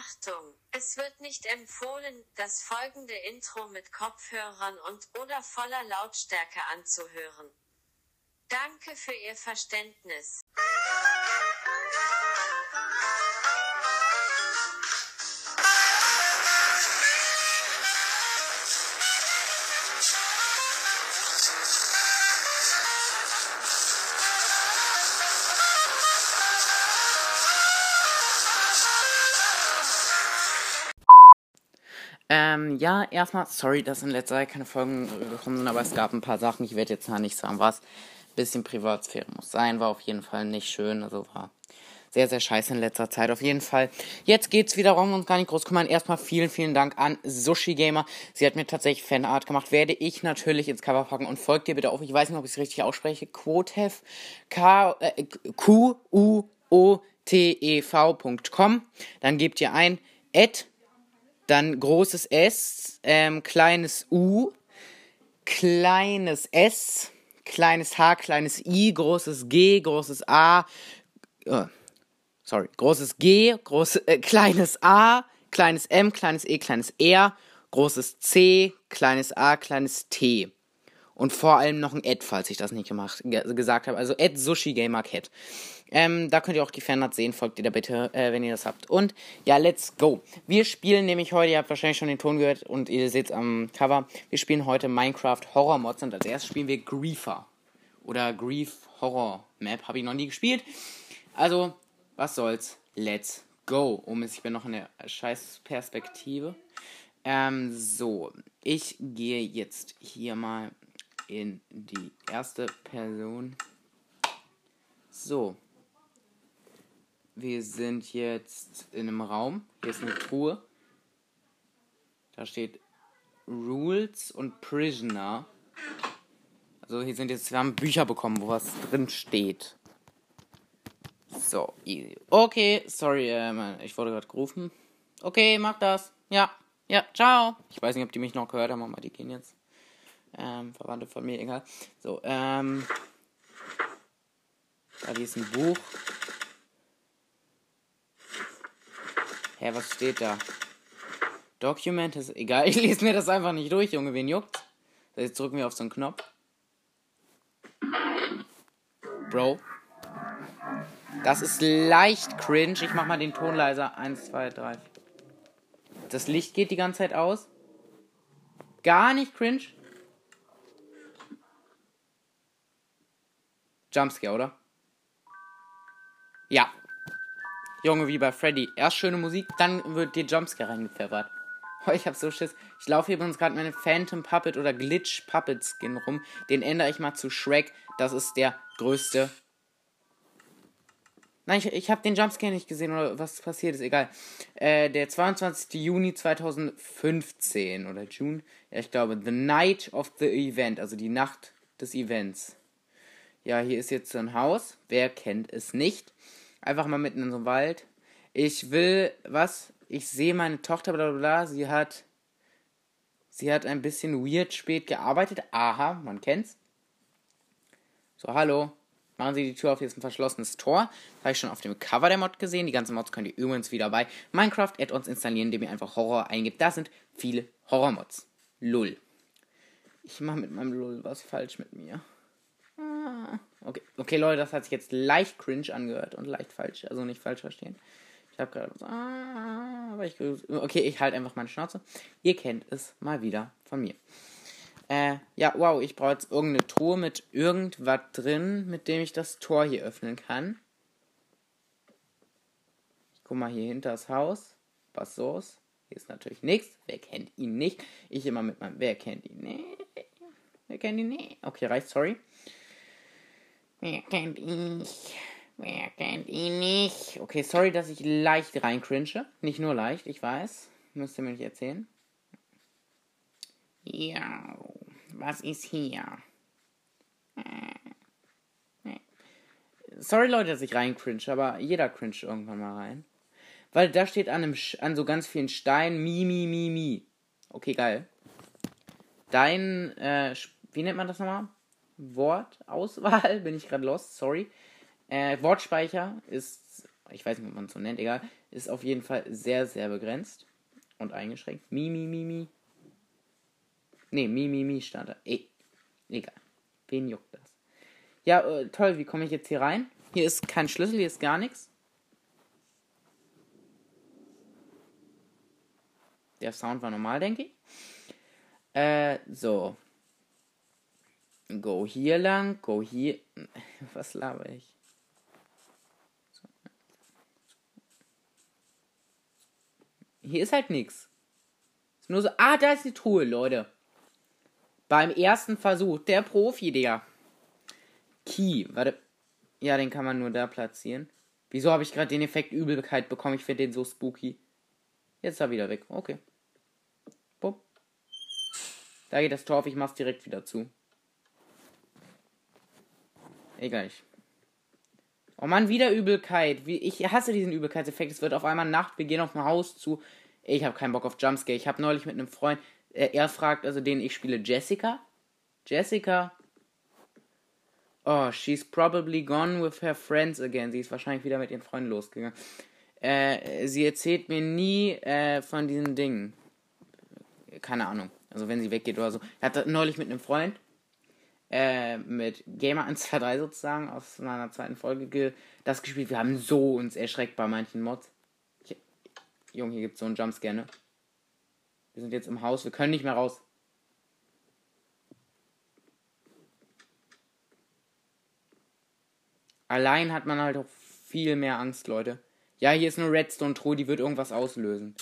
Achtung, es wird nicht empfohlen, das folgende Intro mit Kopfhörern und oder voller Lautstärke anzuhören. Danke für Ihr Verständnis. Ähm, ja, erstmal, sorry, dass in letzter Zeit keine Folgen gekommen sind, aber es gab ein paar Sachen, ich werde jetzt zwar nicht sagen, was. Bisschen Privatsphäre muss sein, war auf jeden Fall nicht schön, also war sehr, sehr scheiße in letzter Zeit. Auf jeden Fall. Jetzt geht's wieder, wir uns gar nicht groß kümmern. Erstmal vielen, vielen Dank an Sushi Gamer. Sie hat mir tatsächlich Fanart gemacht. Werde ich natürlich ins Cover packen und folgt ihr bitte auf. Ich weiß nicht, ob ich es richtig ausspreche. Quotev. K, äh, Q, U, O, T, E, V.com. Dann gebt ihr ein, at dann großes S, ähm, kleines U, kleines S, kleines H, kleines I, großes G, großes A, äh, sorry, großes G, groß, äh, kleines A, kleines M, kleines E, kleines R, großes C, kleines A, kleines T. Und vor allem noch ein Ad, falls ich das nicht gemacht, gesagt habe. Also Ad Sushi Gamer Cat. Ähm, da könnt ihr auch die Fanarts sehen. Folgt ihr da bitte, äh, wenn ihr das habt. Und ja, let's go. Wir spielen nämlich heute, ihr habt wahrscheinlich schon den Ton gehört und ihr seht es am Cover. Wir spielen heute Minecraft Horror Mods und als erstes spielen wir Griefer. Oder Grief Horror Map. Habe ich noch nie gespielt. Also, was soll's. Let's go. Oh Mist, ich bin noch in der scheiß Perspektive. Ähm, so. Ich gehe jetzt hier mal in die erste Person. So. Wir sind jetzt in einem Raum. Hier ist eine Truhe. Da steht Rules und Prisoner. Also hier sind jetzt, wir haben Bücher bekommen, wo was drin steht. So, easy. Okay, sorry, äh, ich wurde gerade gerufen. Okay, mach das. Ja, ja, ciao. Ich weiß nicht, ob die mich noch gehört haben, aber die gehen jetzt. Ähm, Verwandte von mir, egal. So, ähm. Da ist ein Buch. Hä, was steht da? Document ist egal. Ich lese mir das einfach nicht durch, Junge. Wen juckt? Jetzt drücken wir auf so einen Knopf. Bro. Das ist leicht cringe. Ich mach mal den Ton leiser. Eins, zwei, drei. Das Licht geht die ganze Zeit aus. Gar nicht cringe. Jumpscare, oder? Ja. Junge, wie bei Freddy. Erst schöne Musik, dann wird dir Jumpscare reingepfeffert. Oh, ich hab so Schiss. Ich laufe hier übrigens gerade meine Phantom Puppet oder Glitch Puppet Skin rum. Den ändere ich mal zu Shrek. Das ist der größte. Nein, ich, ich habe den Jumpscare nicht gesehen oder was passiert ist, egal. Äh, der 22. Juni 2015 oder June. Ja, ich glaube, The Night of the Event, also die Nacht des Events. Ja, hier ist jetzt so ein Haus. Wer kennt es nicht? Einfach mal mitten in so einem Wald. Ich will, was? Ich sehe meine Tochter, bla bla bla. Sie hat. Sie hat ein bisschen weird spät gearbeitet. Aha, man kennt's. So, hallo. Machen Sie die Tür auf, hier ist ein verschlossenes Tor. Das habe ich schon auf dem Cover der Mod gesehen. Die ganzen Mods könnt ihr übrigens wieder bei Minecraft Add-ons installieren, indem ihr einfach Horror eingibt. Da sind viele Horror-Mods. Lull. Ich mache mit meinem Lull was falsch mit mir. Okay. okay, Leute, das hat sich jetzt leicht cringe angehört und leicht falsch. Also nicht falsch verstehen. Ich habe gerade so, ah, aber ich, okay, ich halte einfach meine Schnauze. Ihr kennt es mal wieder von mir. Äh, ja, wow, ich brauche jetzt irgendeine Truhe mit irgendwas drin, mit dem ich das Tor hier öffnen kann. Ich guck mal hier hinter das Haus. Was so's? Hier ist natürlich nichts. Wer kennt ihn nicht? Ich immer mit meinem, wer kennt ihn nicht? Wer kennt ihn nicht? Okay, reicht, sorry. Wer kennt ihn nicht? Wer kennt ihn nicht? Okay, sorry, dass ich leicht reincringe. Nicht nur leicht, ich weiß. Müsst ihr mir nicht erzählen. Ja, was ist hier? Äh, sorry, Leute, dass ich reincringe, aber jeder cringe irgendwann mal rein. Weil da steht an, einem, an so ganz vielen Steinen Mi, Mi, Mi, Mi. Okay, geil. Dein, äh, wie nennt man das nochmal? Wortauswahl, bin ich gerade lost, sorry. Äh, Wortspeicher ist, ich weiß nicht, ob man es so nennt, egal. ist auf jeden Fall sehr, sehr begrenzt und eingeschränkt. Mi, mi, mi, mi. Ne, mi, mi, mi stand. E egal. Wen juckt das? Ja, äh, toll, wie komme ich jetzt hier rein? Hier ist kein Schlüssel, hier ist gar nichts. Der Sound war normal, denke ich. Äh, so. Go hier lang, go hier. Was laber ich? Hier ist halt nichts. Ist nur so. Ah, da ist die Truhe, Leute. Beim ersten Versuch. Der Profi, Digga. Key. Warte. Ja, den kann man nur da platzieren. Wieso habe ich gerade den Effekt Übelkeit bekommen? Ich finde den so spooky. Jetzt ist er wieder weg. Okay. Bup. Da geht das Tor auf. Ich mach's direkt wieder zu. Egal. Oh man, wieder Übelkeit. Wie, ich hasse diesen Übelkeitseffekt. Es wird auf einmal Nacht. Wir gehen auf ein Haus zu. Ich habe keinen Bock auf Jumpscare. Ich habe neulich mit einem Freund. Äh, er fragt, also den ich spiele, Jessica. Jessica. Oh, she's probably gone with her friends again. Sie ist wahrscheinlich wieder mit ihren Freunden losgegangen. Äh, sie erzählt mir nie äh, von diesen Dingen. Keine Ahnung. Also wenn sie weggeht oder so. Er hat neulich mit einem Freund äh, mit Gamer 123 sozusagen aus meiner zweiten Folge das gespielt. Wir haben so uns erschreckt bei manchen Mods. Ich, Junge, hier gibt es so einen Jumpscare, ne? Wir sind jetzt im Haus, wir können nicht mehr raus. Allein hat man halt auch viel mehr Angst, Leute. Ja, hier ist nur Redstone Truhe, die wird irgendwas auslösen.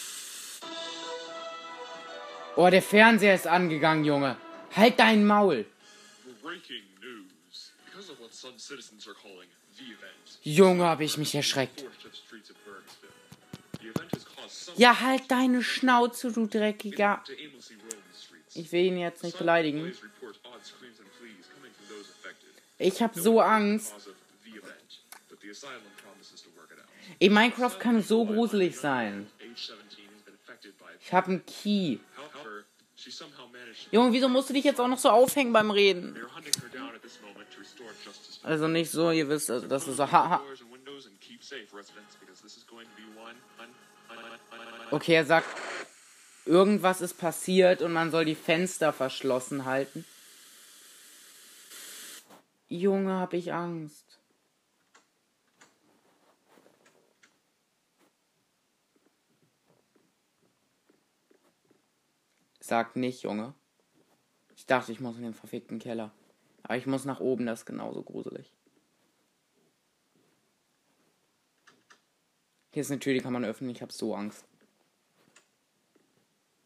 Oh, der Fernseher ist angegangen, Junge. Halt dein Maul. Junge, hab ich mich erschreckt. Ja, halt deine Schnauze, du Dreckiger. Ich will ihn jetzt nicht beleidigen. Ich hab so Angst. Ey, Minecraft kann so gruselig sein. Ich hab einen Key. Junge, wieso musst du dich jetzt auch noch so aufhängen beim Reden? Also nicht so, ihr wisst, also das ist so, haha. Okay, er sagt, irgendwas ist passiert und man soll die Fenster verschlossen halten. Junge, hab ich Angst. Sag nicht, Junge. Ich dachte, ich muss in den verfickten Keller. Aber ich muss nach oben, das ist genauso gruselig. Hier ist eine Tür, die kann man öffnen. Ich habe so Angst.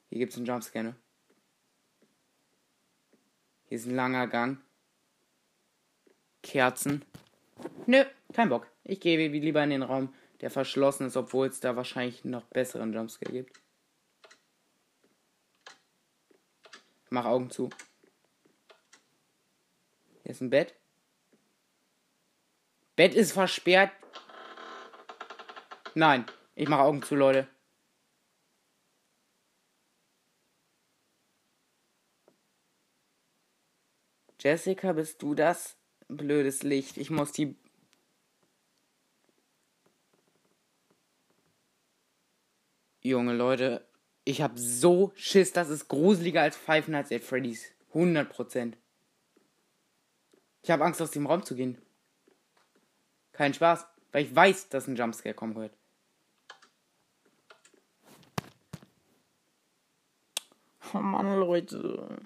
Hier gibt es einen Jumpscanner. Hier ist ein langer Gang. Kerzen. Nö, kein Bock. Ich gehe lieber in den Raum, der verschlossen ist, obwohl es da wahrscheinlich noch besseren Jumpscare gibt. Mach Augen zu. Hier ist ein Bett. Bett ist versperrt. Nein, ich mache Augen zu, Leute. Jessica, bist du das? Blödes Licht. Ich muss die. Junge Leute, ich hab so Schiss, das ist gruseliger als Five Nights at Freddy's. 100%. Ich habe Angst, aus dem Raum zu gehen. Kein Spaß, weil ich weiß, dass ein Jumpscare kommen wird. Oh Mann, Leute.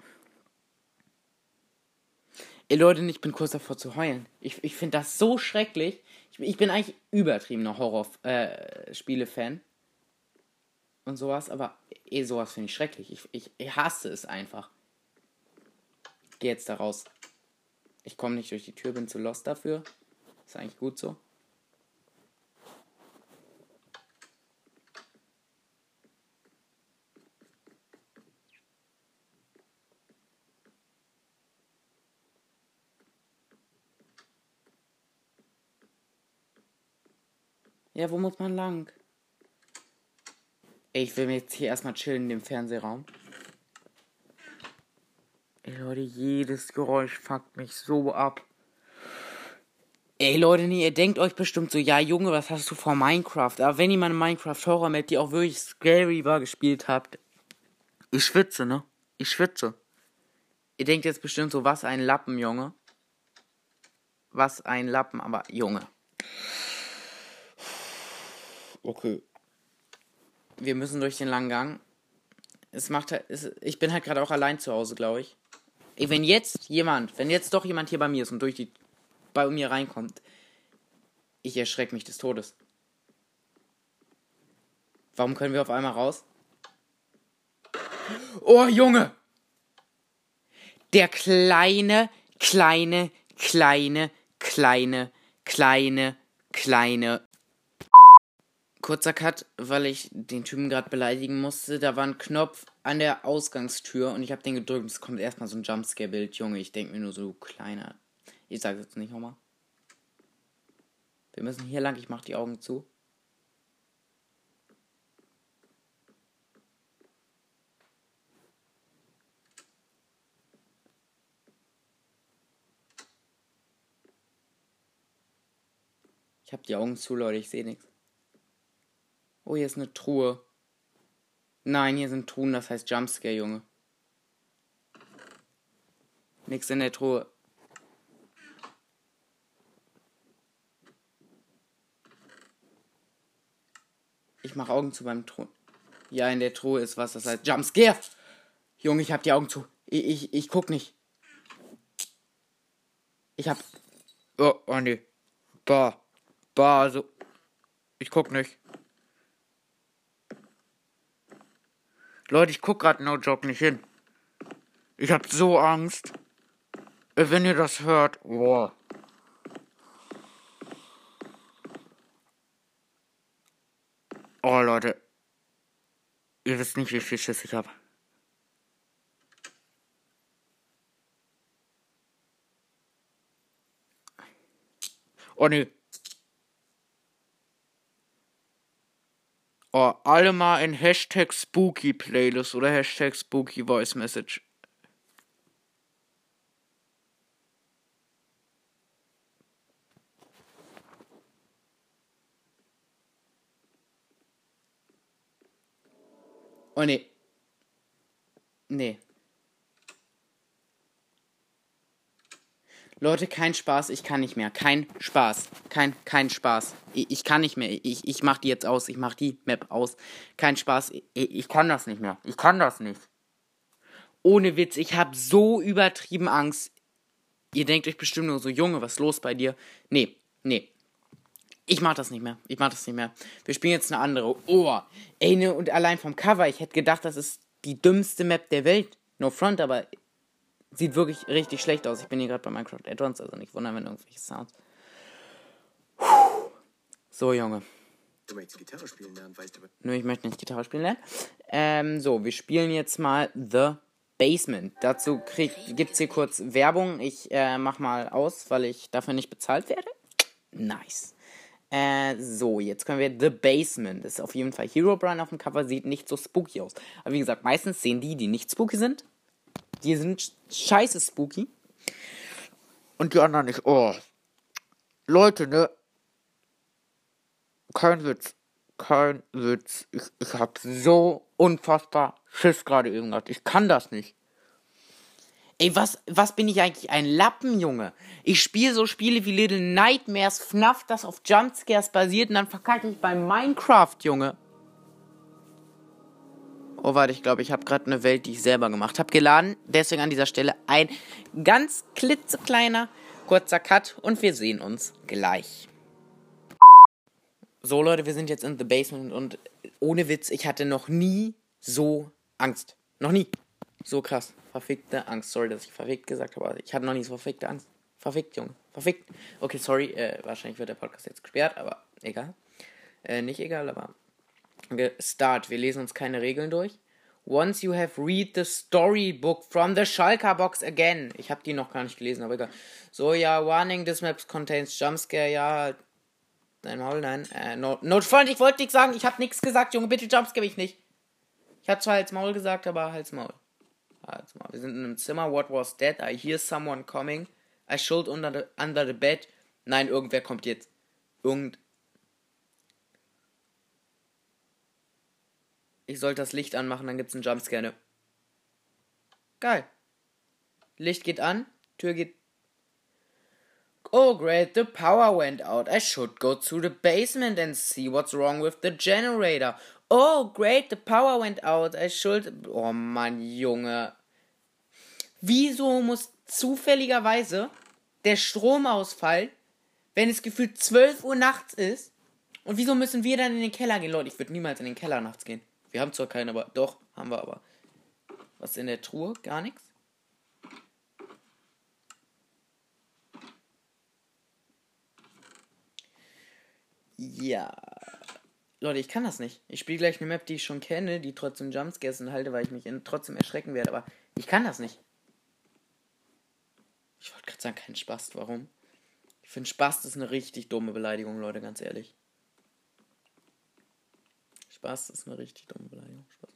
Ey, Leute, ich bin kurz davor zu heulen. Ich, ich finde das so schrecklich. Ich, ich bin eigentlich übertriebener Horror-Spiele-Fan. Äh, und sowas, aber eh sowas finde ich schrecklich. Ich, ich, ich hasse es einfach. Geh jetzt da raus. Ich komme nicht durch die Tür, bin zu lost dafür. Ist eigentlich gut so. Ja, wo muss man lang? Ich will mir jetzt hier erstmal chillen in dem Fernsehraum. Ey, Leute, jedes Geräusch fuckt mich so ab. Ey Leute, nee, ihr denkt euch bestimmt so, ja Junge, was hast du vor Minecraft? Aber wenn ihr mal eine Minecraft Horror Map, die auch wirklich scary war, gespielt habt, ich schwitze, ne? Ich schwitze. Ihr denkt jetzt bestimmt so, was ein Lappen, Junge. Was ein Lappen, aber Junge. Okay. Wir müssen durch den langen Gang. Es macht halt, es, ich bin halt gerade auch allein zu Hause, glaube ich. Ey, wenn jetzt jemand, wenn jetzt doch jemand hier bei mir ist und durch die, bei mir reinkommt, ich erschrecke mich des Todes. Warum können wir auf einmal raus? Oh, Junge! Der kleine, kleine, kleine, kleine, kleine, kleine. Kurzer Cut, weil ich den Typen gerade beleidigen musste. Da war ein Knopf an der Ausgangstür und ich habe den gedrückt es kommt erstmal so ein Jumpscare-Bild. Junge, ich denke mir nur so, kleiner. Ich sag's jetzt nicht nochmal. Wir müssen hier lang, ich mach die Augen zu. Ich habe die Augen zu, Leute, ich sehe nichts. Oh, hier ist eine Truhe. Nein, hier sind Truhen, das heißt Jumpscare, Junge. Nix in der Truhe. Ich mache Augen zu beim Truhen. Ja, in der Truhe ist was, das heißt Jumpscare. Junge, ich hab die Augen zu. Ich, ich, ich guck nicht. Ich hab. Oh, oh nee. Bah. Bah, also. Ich guck nicht. Leute, ich guck grad No Joke nicht hin. Ich hab so Angst. Wenn ihr das hört. Boah. Oh, Leute. Ihr wisst nicht, wie viel Schiss ich hab. Oh nee. Oh, alle mal in Hashtag Spooky Playlist oder Hashtag Spooky Voice Message. Oh nee. Nee. Leute, kein Spaß, ich kann nicht mehr. Kein Spaß. Kein, kein Spaß. Ich, ich kann nicht mehr. Ich, ich mach die jetzt aus. Ich mach die Map aus. Kein Spaß. Ich, ich kann das nicht mehr. Ich kann das nicht. Ohne Witz, ich hab so übertrieben Angst. Ihr denkt euch bestimmt nur so, Junge, was ist los bei dir? Nee, nee. Ich mach das nicht mehr. Ich mach das nicht mehr. Wir spielen jetzt eine andere. Oh, ey, ne, und allein vom Cover, ich hätte gedacht, das ist die dümmste Map der Welt. No front, aber Sieht wirklich richtig schlecht aus. Ich bin hier gerade bei Minecraft Add-ons, also nicht wundern, wenn irgendwelche Sounds. So, Junge. Du möchtest Gitarre spielen lernen, weißt du? Nö, ich möchte nicht Gitarre spielen lernen. Ähm, so, wir spielen jetzt mal The Basement. Dazu gibt es hier kurz Werbung. Ich äh, mach mal aus, weil ich dafür nicht bezahlt werde. Nice. Äh, so, jetzt können wir The Basement. Das ist auf jeden Fall Hero Brian auf dem Cover, sieht nicht so spooky aus. Aber wie gesagt, meistens sehen die, die nicht spooky sind, die sind scheiße spooky. Und die anderen nicht. Oh. Leute, ne? Kein Witz. Kein Witz. Ich, ich hab so unfassbar Schiss gerade gehabt. Ich kann das nicht. Ey, was, was bin ich eigentlich? Ein Lappen, Junge. Ich spiele so Spiele wie Little Nightmares, FNAF, das auf Jumpscares basiert und dann verkacke ich bei Minecraft, Junge. Oh, warte, ich glaube, ich habe gerade eine Welt, die ich selber gemacht habe, geladen. Deswegen an dieser Stelle ein ganz klitzekleiner, kurzer Cut und wir sehen uns gleich. So, Leute, wir sind jetzt in The Basement und ohne Witz, ich hatte noch nie so Angst. Noch nie. So krass. Verfickte Angst. Sorry, dass ich verfickt gesagt habe, aber ich hatte noch nie so verfickte Angst. Verfickt, Junge. Verfickt. Okay, sorry, äh, wahrscheinlich wird der Podcast jetzt gesperrt, aber egal. Äh, nicht egal, aber Start. Wir lesen uns keine Regeln durch. Once you have read the storybook from the Schalker box again. Ich habe die noch gar nicht gelesen, aber egal. So, ja, warning, this map contains jumpscare, ja. Nein, Maul, nein. Äh, no, Notfreund, ich wollte nichts sagen. Ich habe nichts gesagt, Junge, bitte jumpscare ich nicht. Ich habe zwar Hals Maul gesagt, aber Hals Maul. Hals Wir sind in einem Zimmer. What was that? I hear someone coming. I should under the, under the bed. Nein, irgendwer kommt jetzt. Irgend. Ich sollte das Licht anmachen, dann gibt's einen Jumpscare. Geil. Licht geht an, Tür geht. Oh great, the power went out. I should go to the basement and see what's wrong with the generator. Oh great, the power went out. I should. Oh Mann, Junge. Wieso muss zufälligerweise der Strom ausfallen, wenn es gefühlt 12 Uhr nachts ist? Und wieso müssen wir dann in den Keller gehen? Leute, ich würde niemals in den Keller nachts gehen. Wir haben zwar keinen, aber doch, haben wir aber. Was in der Truhe? Gar nichts? Ja. Leute, ich kann das nicht. Ich spiele gleich eine Map, die ich schon kenne, die trotzdem Jumpscares halte, weil ich mich trotzdem erschrecken werde, aber ich kann das nicht. Ich wollte gerade sagen, kein Spaß. Warum? Ich finde, Spaß ist eine richtig dumme Beleidigung, Leute, ganz ehrlich. Spaß ist eine richtig dumme Beleidigung. Spaß.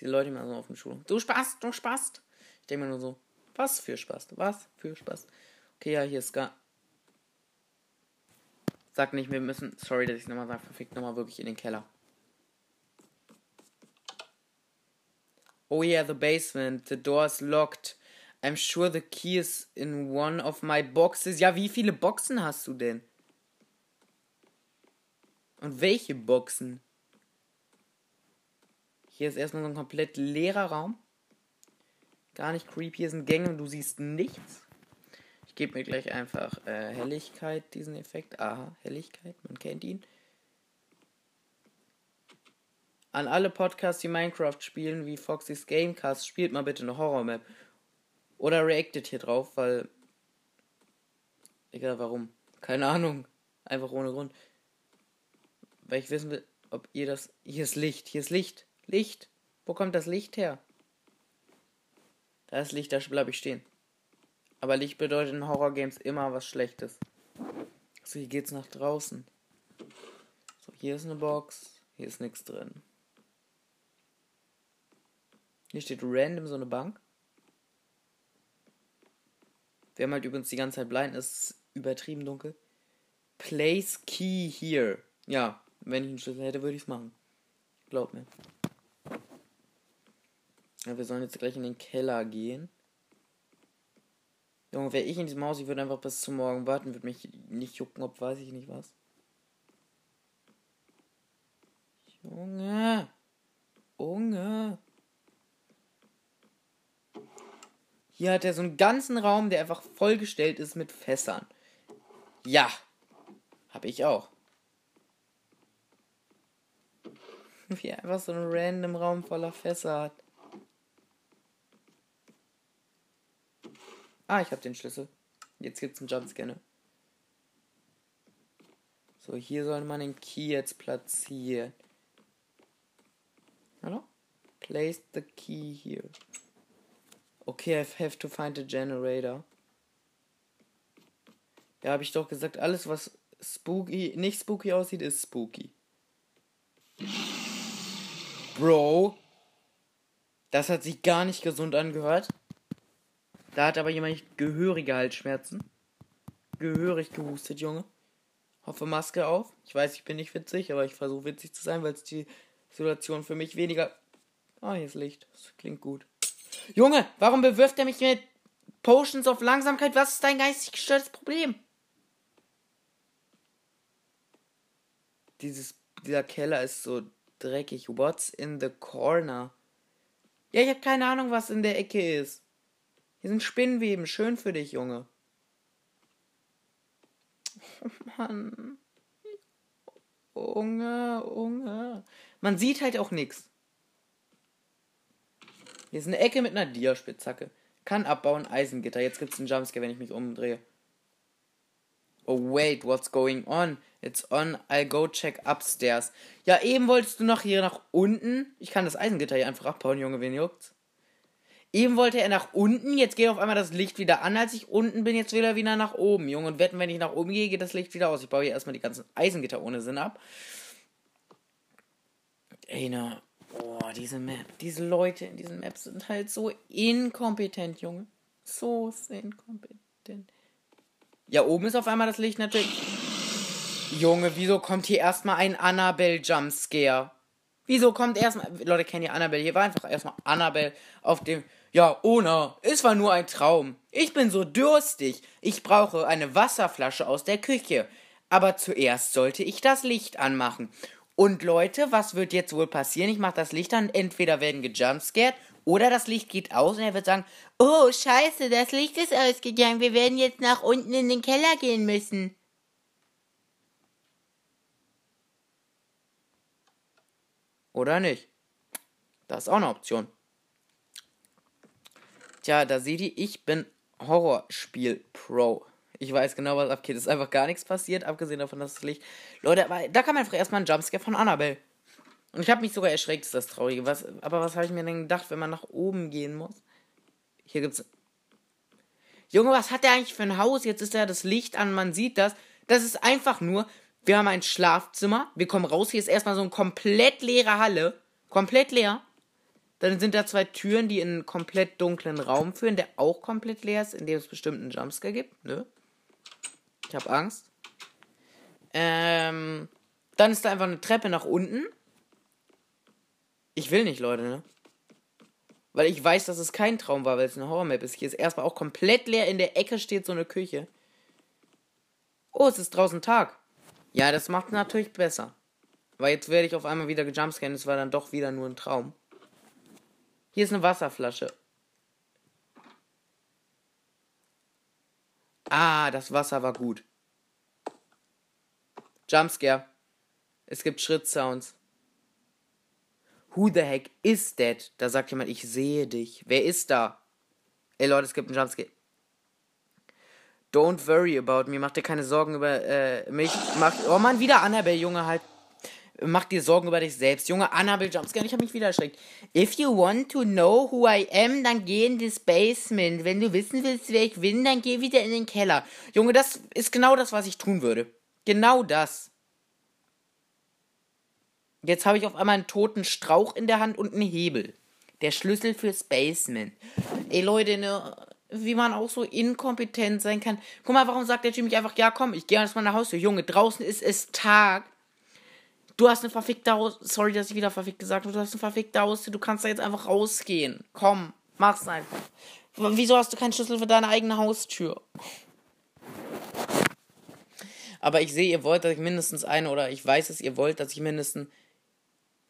Diese Leute immer so auf dem Schulung. Du Spaß, du Spaß. Ich denke mir nur so, was für Spaß? Was für Spaß? Okay, ja, hier ist gar. Sag nicht, wir müssen. Sorry, dass ich nochmal sage, verfickt nochmal wirklich in den Keller. Oh yeah, the basement. The door is locked. I'm sure the key is in one of my boxes. Ja, wie viele Boxen hast du denn? Und welche Boxen? Hier ist erstmal so ein komplett leerer Raum. Gar nicht creepy. Hier sind Gänge und du siehst nichts. Ich gebe mir gleich einfach äh, Helligkeit, diesen Effekt. Aha, Helligkeit, man kennt ihn. An alle Podcasts, die Minecraft spielen, wie Foxys Gamecast, spielt mal bitte eine Horror-Map. Oder reactet hier drauf, weil. Egal warum. Keine Ahnung. Einfach ohne Grund. Weil ich wissen will, ob ihr das. Hier ist Licht, hier ist Licht. Licht. Wo kommt das Licht her? Da ist Licht, da bleibe ich stehen. Aber Licht bedeutet in Horror-Games immer was Schlechtes. So, hier geht's nach draußen. So, hier ist eine Box. Hier ist nichts drin. Hier steht random so eine Bank. Wir haben halt übrigens die ganze Zeit blind, es ist übertrieben dunkel. Place Key here. Ja, wenn ich einen Schlüssel hätte, würde ich es machen. Glaub mir. Ja, wir sollen jetzt gleich in den Keller gehen. Junge, wäre ich in diesem Haus, ich würde einfach bis zum Morgen warten, würde mich nicht jucken, ob weiß ich nicht was. Junge. Junge. Hier hat er so einen ganzen Raum, der einfach vollgestellt ist mit Fässern. Ja. Hab ich auch. Wie er einfach so einen random Raum voller Fässer hat. Ah, ich habe den Schlüssel. Jetzt gibt's einen Jumpscanner. So, hier soll man den Key jetzt platzieren. Hallo? Place the key here. Okay, I have to find a generator. Ja, habe ich doch gesagt, alles was spooky, nicht spooky aussieht, ist spooky. Bro. Das hat sich gar nicht gesund angehört. Da hat aber jemand gehörige Halsschmerzen. Gehörig gehustet, Junge. Hoffe Maske auf. Ich weiß, ich bin nicht witzig, aber ich versuche witzig zu sein, weil es die Situation für mich weniger. Ah, hier ist Licht. Das klingt gut. Junge, warum bewirft er mich mit Potions of Langsamkeit? Was ist dein geistig gestörtes Problem? Dieses, dieser Keller ist so dreckig. What's in the corner? Ja, ich habe keine Ahnung, was in der Ecke ist. Hier sind Spinnweben. Schön für dich, Junge. Oh Mann. Junge, Junge. Man sieht halt auch nichts. Hier ist eine Ecke mit einer Diaspitzhacke. Kann abbauen, Eisengitter. Jetzt gibt's einen Jumpscare, wenn ich mich umdrehe. Oh wait, what's going on? It's on, I'll go check upstairs. Ja, eben wolltest du noch hier nach unten. Ich kann das Eisengitter hier einfach abbauen, Junge, wen juckt's? Eben wollte er nach unten, jetzt geht auf einmal das Licht wieder an, als ich unten bin, jetzt will er wieder nach oben. Junge, und wetten, wenn ich nach oben gehe, geht das Licht wieder aus. Ich baue hier erstmal die ganzen Eisengitter ohne Sinn ab. Ey, na. Boah, diese Map, diese Leute in diesen Maps sind halt so inkompetent, Junge. So inkompetent. Ja, oben ist auf einmal das Licht natürlich. Junge, wieso kommt hier erstmal ein Annabelle Jumpscare? Wieso kommt erstmal. Leute, kennt ihr Annabelle? Hier war einfach erstmal Annabelle auf dem. Ja, Ona, es war nur ein Traum. Ich bin so durstig. Ich brauche eine Wasserflasche aus der Küche. Aber zuerst sollte ich das Licht anmachen. Und Leute, was wird jetzt wohl passieren? Ich mache das Licht an. Entweder werden gejumpscared oder das Licht geht aus und er wird sagen, oh scheiße, das Licht ist ausgegangen. Wir werden jetzt nach unten in den Keller gehen müssen. Oder nicht? Das ist auch eine Option. Tja, da seht ihr, ich bin Horrorspiel-Pro. Ich weiß genau, was abgeht. Es ist einfach gar nichts passiert, abgesehen davon, dass das Licht. Leute, aber da kam einfach erstmal ein Jumpscare von Annabelle. Und ich habe mich sogar erschreckt, ist das Traurige. Was, aber was habe ich mir denn gedacht, wenn man nach oben gehen muss? Hier gibt's. Junge, was hat der eigentlich für ein Haus? Jetzt ist ja das Licht an, man sieht das. Das ist einfach nur, wir haben ein Schlafzimmer. Wir kommen raus. Hier ist erstmal so eine komplett leere Halle. Komplett leer. Dann sind da zwei Türen, die in einen komplett dunklen Raum führen, der auch komplett leer ist, in dem es bestimmt einen Jumpscare gibt. Ne? Ich habe Angst. Ähm, dann ist da einfach eine Treppe nach unten. Ich will nicht, Leute, ne? Weil ich weiß, dass es kein Traum war, weil es eine Horrormap ist. Hier ist erstmal auch komplett leer. In der Ecke steht so eine Küche. Oh, es ist draußen Tag. Ja, das macht natürlich besser. Weil jetzt werde ich auf einmal wieder gejumpscannen. Es war dann doch wieder nur ein Traum. Hier ist eine Wasserflasche. Ah, das Wasser war gut. Jumpscare. Es gibt Schrittsounds. Who the heck is that? Da sagt jemand, ich sehe dich. Wer ist da? Ey Leute, es gibt einen Jumpscare. Don't worry about me. Mach dir keine Sorgen über äh, mich. Mach, oh Mann, wieder Annabelle, Junge, halt. Mach dir Sorgen über dich selbst. Junge, Annabelle Jumpscare, ich hab mich wieder erschreckt. If you want to know who I am, dann geh in das Basement. Wenn du wissen willst, wer ich bin, dann geh wieder in den Keller. Junge, das ist genau das, was ich tun würde. Genau das. Jetzt habe ich auf einmal einen toten Strauch in der Hand und einen Hebel. Der Schlüssel fürs Basement. Ey Leute, ne, wie man auch so inkompetent sein kann. Guck mal, warum sagt der nicht einfach, ja komm, ich gehe erstmal nach Hause. Junge, draußen ist es Tag. Du hast eine verfickte Haus. Sorry, dass ich wieder verfickt gesagt habe. Du hast eine verfickte Haus. Du kannst da jetzt einfach rausgehen. Komm, mach's einfach. Wieso hast du keinen Schlüssel für deine eigene Haustür? Aber ich sehe, ihr wollt, dass ich mindestens eine, oder ich weiß es, ihr wollt, dass ich mindestens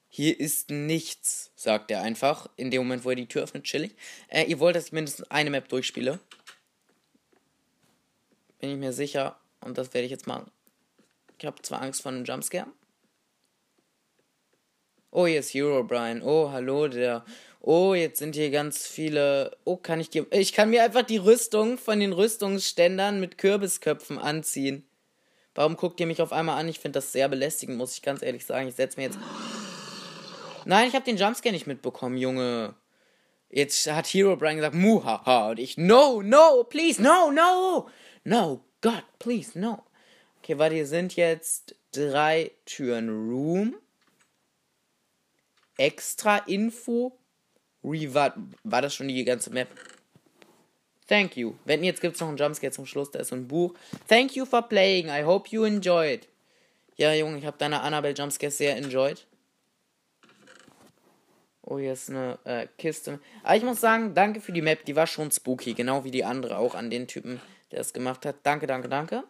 hier ist nichts, sagt er einfach. In dem Moment, wo er die Tür öffnet, chillig. Äh, ihr wollt, dass ich mindestens eine Map durchspiele. Bin ich mir sicher. Und das werde ich jetzt machen. Ich habe zwar Angst vor einem Jumpscare. Oh, hier ist Hero Brian. Oh, hallo, der. Oh, jetzt sind hier ganz viele. Oh, kann ich dir. Ich kann mir einfach die Rüstung von den Rüstungsständern mit Kürbisköpfen anziehen. Warum guckt ihr mich auf einmal an? Ich finde das sehr belästigend, muss ich ganz ehrlich sagen. Ich setze mir jetzt. Nein, ich habe den Jumpscare nicht mitbekommen, Junge. Jetzt hat Hero Brian gesagt, muhaha. Und ich, no, no, please, no, no. No, God, please, no. Okay, warte, hier sind jetzt drei Türen. Room. Extra Info. Reward. War das schon die ganze Map? Thank you. Wenn jetzt gibt's noch einen Jumpscare zum Schluss, da ist so ein Buch. Thank you for playing. I hope you enjoyed. Ja, Junge, ich habe deine Annabelle Jumpscare sehr enjoyed. Oh, hier ist eine äh, Kiste. Aber ich muss sagen, danke für die Map. Die war schon spooky. Genau wie die andere auch an den Typen, der es gemacht hat. Danke, danke, danke.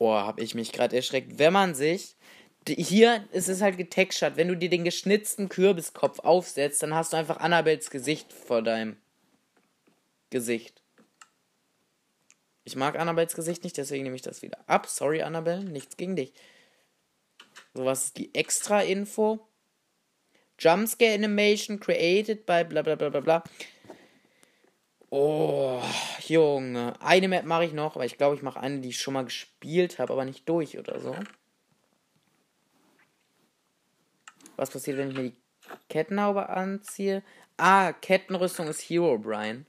Oh, habe ich mich gerade erschreckt. Wenn man sich. Hier ist es halt getextured. Wenn du dir den geschnitzten Kürbiskopf aufsetzt, dann hast du einfach Annabels Gesicht vor deinem Gesicht. Ich mag Annabels Gesicht nicht, deswegen nehme ich das wieder ab. Sorry, Annabelle, nichts gegen dich. So, was ist die Extra-Info? Jumpscare Animation created by bla bla bla bla bla. Oh, Junge. Eine Map mache ich noch, aber ich glaube, ich mache eine, die ich schon mal gespielt habe, aber nicht durch oder so. Was passiert, wenn ich mir die Kettenhaube anziehe? Ah, Kettenrüstung ist Hero Brian.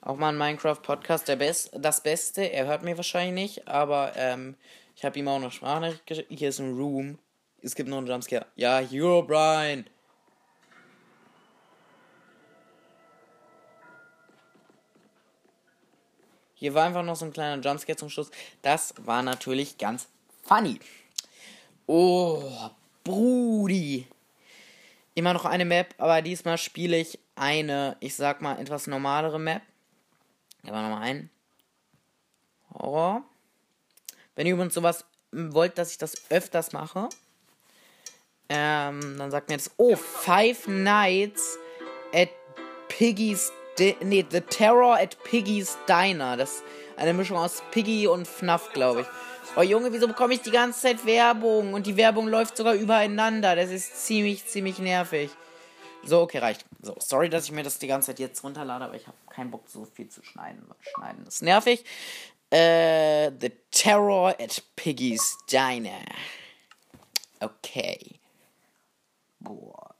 Auch mal ein Minecraft-Podcast, der Best, das Beste. Er hört mir wahrscheinlich nicht, aber ähm, ich habe ihm auch noch Sprachnachricht geschickt. Hier ist ein Room. Es gibt noch einen Jumpscare. Ja, Hero Brian. Hier war einfach noch so ein kleiner Jumpscare zum Schluss. Das war natürlich ganz funny. Oh, Brudi. Immer noch eine Map, aber diesmal spiele ich eine, ich sag mal, etwas normalere Map. Da war nochmal ein. Horror. Wenn ihr übrigens sowas wollt, dass ich das öfters mache, ähm, dann sagt mir das. Oh, Five Nights at Piggy's. Di nee, The Terror at Piggy's Diner. Das ist eine Mischung aus Piggy und FNAF, glaube ich. Oh Junge, wieso bekomme ich die ganze Zeit Werbung? Und die Werbung läuft sogar übereinander. Das ist ziemlich, ziemlich nervig. So, okay, reicht. So, sorry, dass ich mir das die ganze Zeit jetzt runterlade, aber ich habe keinen Bock, so viel zu schneiden. Schneiden ist nervig. Äh, The Terror at Piggy's Diner. Okay. Boah.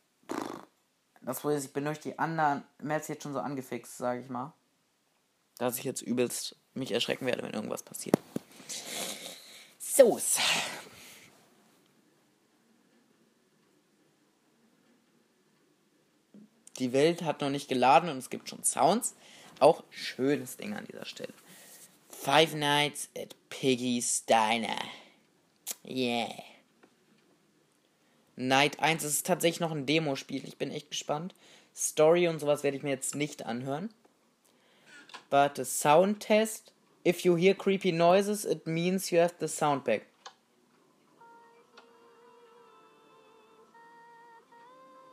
Das Problem ist, ich bin durch die anderen Maps jetzt schon so angefixt, sage ich mal. Dass ich jetzt übelst mich erschrecken werde, wenn irgendwas passiert. So. Die Welt hat noch nicht geladen und es gibt schon Sounds. Auch schönes Ding an dieser Stelle. Five Nights at Piggy's Diner. Yeah. Night 1 ist tatsächlich noch ein Demospiel. Ich bin echt gespannt. Story und sowas werde ich mir jetzt nicht anhören. But the sound test. If you hear creepy noises, it means you have the sound back.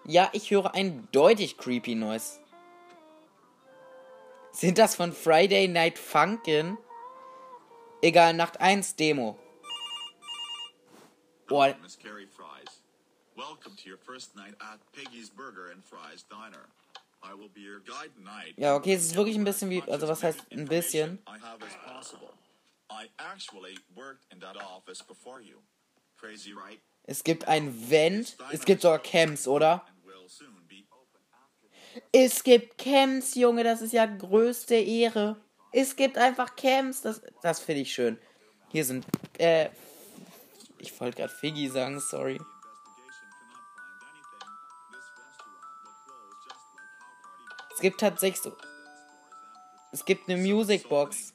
Ja, ich höre ein deutlich creepy Noise. Sind das von Friday Night Funkin'? Egal, Nacht 1 Demo. Boah. Ja, okay, es ist wirklich ein bisschen wie, also was heißt ein bisschen? I have as possible. I actually worked in that office before you. Crazy, right? Es gibt ein Vent, es gibt sogar Camps, oder? Es gibt Camps, Junge, das ist ja größte Ehre. Es gibt einfach Camps, das, das finde ich schön. Hier sind, äh, ich wollte gerade Figgy sagen, sorry. Gibt tatsächlich so, es gibt eine Musicbox.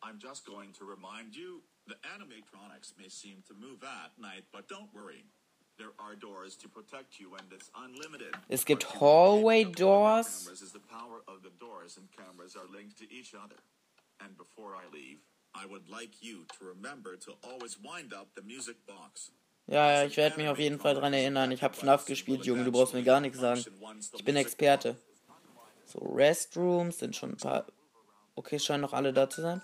I'm just going to remind you, the animatronics may seem to move at night, but don't worry. There are doors to protect you and it's unlimited. Es gibt hallway doors. Cameras is the power of the doors and cameras are linked to each other. And before I leave, I would like you to remember to always wind up the music box. Ja, ja, ich werde mich auf jeden Fall dran erinnern. Ich habe FNAF gespielt, Junge, du brauchst mir gar nichts sagen. Ich bin Experte. So, Restrooms sind schon ein paar. Okay, scheinen noch alle da zu sein.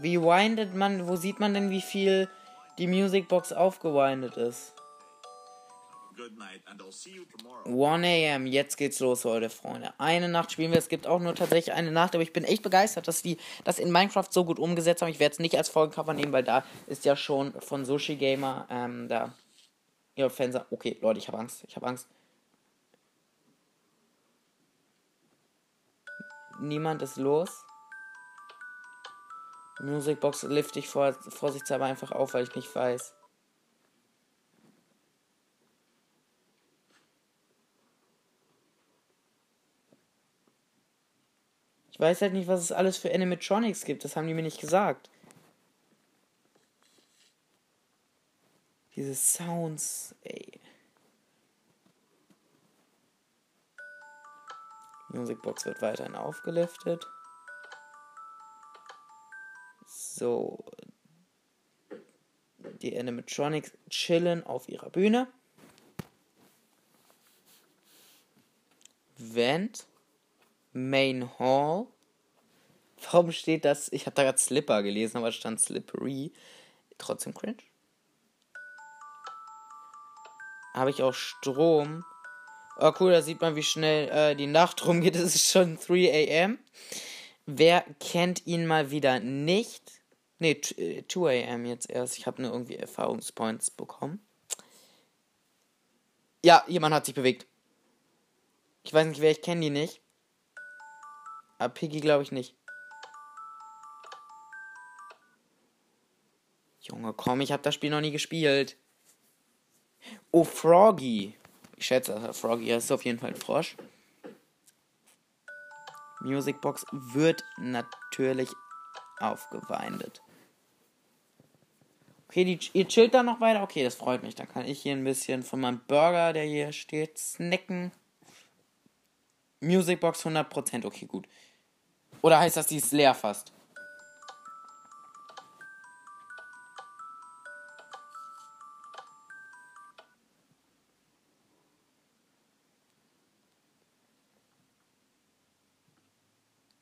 Wie windet man, wo sieht man denn, wie viel die Musicbox aufgewindet ist? 1 am, jetzt geht's los, Leute, Freunde. Eine Nacht spielen wir, es gibt auch nur tatsächlich eine Nacht, aber ich bin echt begeistert, dass die das in Minecraft so gut umgesetzt haben. Ich werde es nicht als Folgencover nehmen, weil da ist ja schon von Sushi Gamer, ähm, da. Ja, Fans. Okay, Leute, ich habe Angst, ich habe Angst. Niemand ist los. Musicbox lifte ich vor, vorsichtshalber einfach auf, weil ich nicht weiß. Ich weiß halt nicht, was es alles für Animatronics gibt. Das haben die mir nicht gesagt. Diese Sounds, ey. Musicbox wird weiterhin aufgeliftet. So. Die Animatronics chillen auf ihrer Bühne. Vent. Main Hall. Warum steht das? Ich habe da gerade Slipper gelesen, aber es stand Slippery. Trotzdem cringe. Habe ich auch Strom. Oh cool, da sieht man, wie schnell äh, die Nacht rumgeht. Es ist schon 3 am. Wer kennt ihn mal wieder nicht? Ne, 2 am jetzt erst. Ich habe nur irgendwie Erfahrungspoints bekommen. Ja, jemand hat sich bewegt. Ich weiß nicht, wer, ich kenne die nicht. Aber Piggy glaube ich nicht. Junge, komm, ich habe das Spiel noch nie gespielt. Oh, Froggy. Ich schätze, Froggy ist auf jeden Fall ein Frosch. Musicbox wird natürlich aufgeweindet. Okay, die, ihr chillt da noch weiter. Okay, das freut mich. Dann kann ich hier ein bisschen von meinem Burger, der hier steht, snacken. Musicbox 100%. Okay, gut. Oder heißt das, die ist leer fast?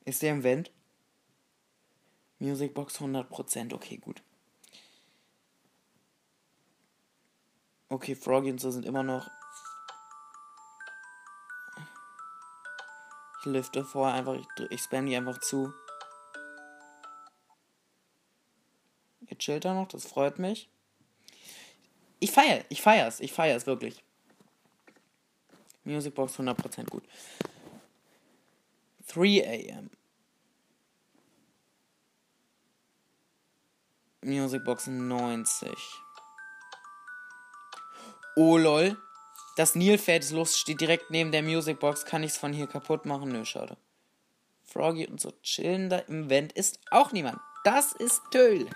Ist der im Vent? Musicbox 100%. Okay, gut. Okay, Froggy und so sind immer noch. Ich lüfte vorher einfach, ich, ich spam die einfach zu. Ihr chillt da noch, das freut mich. Ich feier, ich feier's, ich feier's wirklich. Musicbox 100% gut. 3 am. Musicbox 90. Oh lol. Das Nilpferd ist los, steht direkt neben der Musicbox. Kann ich es von hier kaputt machen? Nö, schade. Froggy und so chillen da im Vent ist auch niemand. Das ist Töll.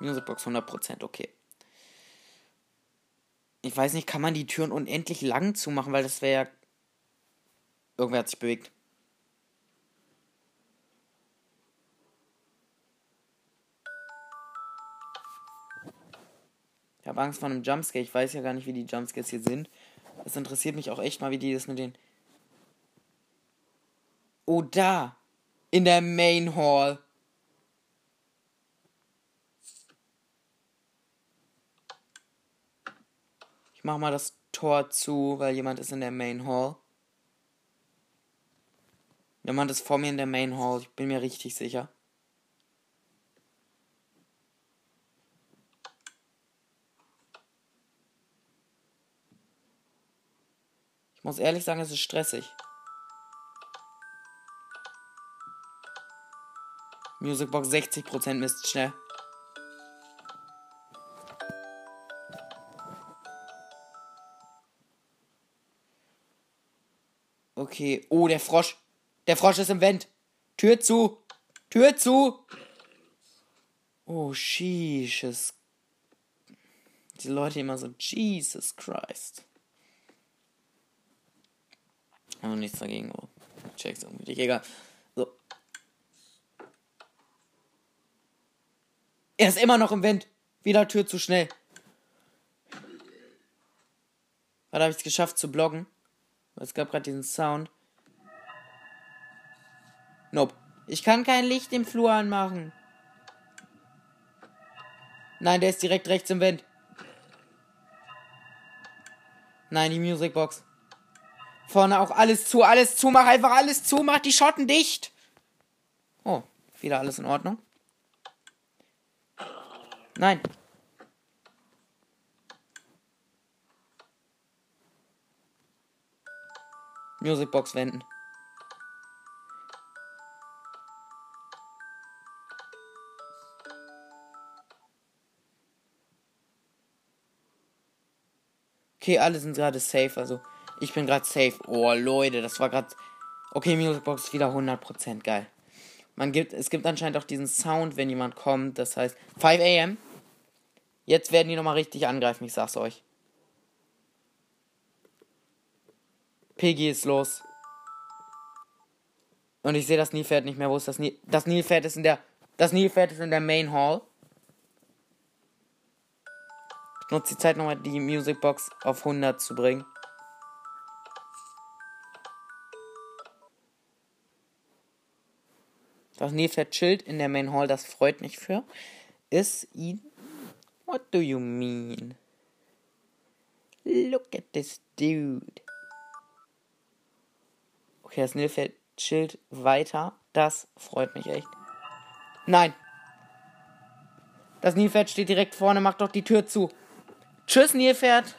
Musicbox 100%, okay. Ich weiß nicht, kann man die Türen unendlich lang zumachen, weil das wäre ja. Irgendwer hat sich bewegt. Ich habe Angst vor einem Jumpscare. Ich weiß ja gar nicht, wie die Jumpscares hier sind. Es interessiert mich auch echt mal, wie die das mit den. Oh, da! In der Main Hall. Ich mach mal das Tor zu, weil jemand ist in der Main Hall. Jemand ist vor mir in der Main Hall. Ich bin mir richtig sicher. Ich muss ehrlich sagen, es ist stressig. Musicbox 60% Mist, schnell. Okay. Oh, der Frosch. Der Frosch ist im Vent. Tür zu. Tür zu. Oh, Jesus. Die Leute immer so, Jesus Christ. Aber nichts dagegen. Oh, check's irgendwie nicht. Egal. So. Er ist immer noch im Vent. Wieder Tür zu schnell. Warte, habe ich es geschafft zu bloggen? Es gab gerade diesen Sound. Nope. Ich kann kein Licht im Flur anmachen. Nein, der ist direkt rechts im Vent. Nein, die Musicbox. Vorne auch alles zu, alles zu, mach einfach alles zu, mach die Schotten dicht. Oh, wieder alles in Ordnung. Nein. Musicbox wenden. Okay, alle sind gerade safe, also ich bin gerade safe. Oh, Leute, das war gerade. Okay, Musicbox ist wieder 100% geil. Man gibt, es gibt anscheinend auch diesen Sound, wenn jemand kommt. Das heißt, 5 am. Jetzt werden die nochmal richtig angreifen, ich sag's euch. Piggy ist los. Und ich sehe das Nilpferd nicht mehr. Wo ist das Nil? Das Nilpferd ist in der. Das Nilpferd ist in der Main Hall. Ich nutze die Zeit nochmal, die Musicbox auf 100 zu bringen. Das Nilpferd chillt in der Main Hall, das freut mich für. Ist ihn. What do you mean? Look at this dude. Okay, das Nilpferd chillt weiter. Das freut mich echt. Nein. Das Nilpferd steht direkt vorne, macht doch die Tür zu. Tschüss, Nilpferd.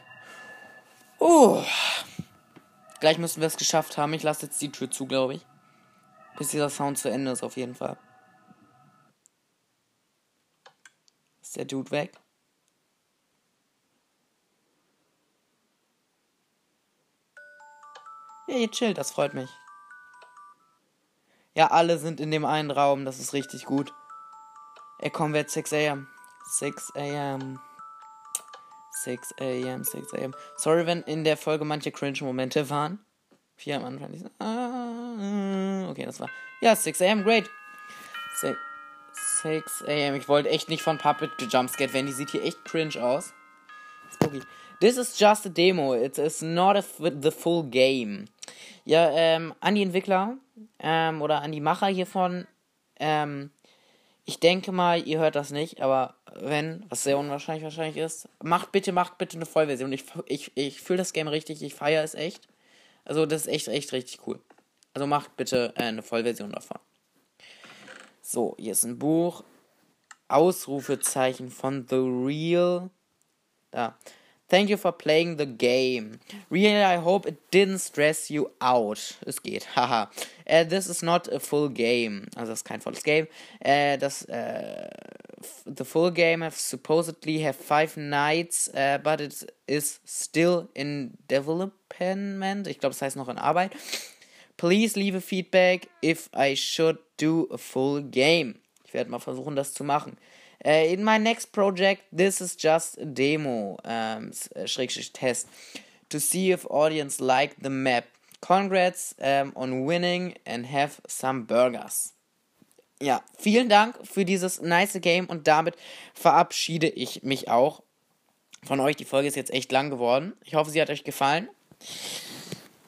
Uh. Gleich müssen wir es geschafft haben. Ich lasse jetzt die Tür zu, glaube ich bis dieser Sound zu Ende ist auf jeden Fall. Ist der Dude weg? Hey, chill, das freut mich. Ja, alle sind in dem einen Raum, das ist richtig gut. Er kommt jetzt 6 am. 6 am. 6 am, 6 am. Sorry, wenn in der Folge manche cringe Momente waren. Vier am Anfang. Ah okay, das war. Ja, 6 am, great. 6, 6 am. Ich wollte echt nicht von Puppet gejumpscared werden. Die sieht hier echt cringe aus. Spooky. This is just a demo. It is not a the full game. Ja, ähm, an die Entwickler ähm, oder an die Macher hiervon. Ähm, ich denke mal, ihr hört das nicht, aber wenn, was sehr unwahrscheinlich wahrscheinlich ist, macht bitte, macht bitte eine Vollversion. Ich, ich, ich fühle das Game richtig, ich feiere es echt. Also das ist echt, echt richtig cool. Also macht bitte äh, eine Vollversion davon. So, hier ist ein Buch. Ausrufezeichen von The Real. Da. Thank you for playing the game. Really, I hope it didn't stress you out. Es geht, haha. uh, this is not a full game. Also, das ist kein volles Game. Uh, das, uh, the full game have supposedly have five nights, but it is still in development. Ich glaube, das heißt noch in Arbeit. Please leave a feedback if I should do a full game. Ich werde mal versuchen, das zu machen. Uh, in my next project, this is just a demo, um, test, to see if audience like the map. Congrats um, on winning and have some burgers. Ja, vielen Dank für dieses nice Game und damit verabschiede ich mich auch von euch. Die Folge ist jetzt echt lang geworden. Ich hoffe, sie hat euch gefallen.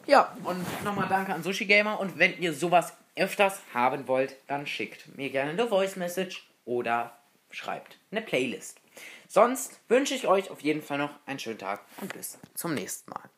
Ja, und nochmal danke an Sushi Gamer. Und wenn ihr sowas öfters haben wollt, dann schickt mir gerne eine Voice Message oder schreibt eine Playlist. Sonst wünsche ich euch auf jeden Fall noch einen schönen Tag und bis zum nächsten Mal.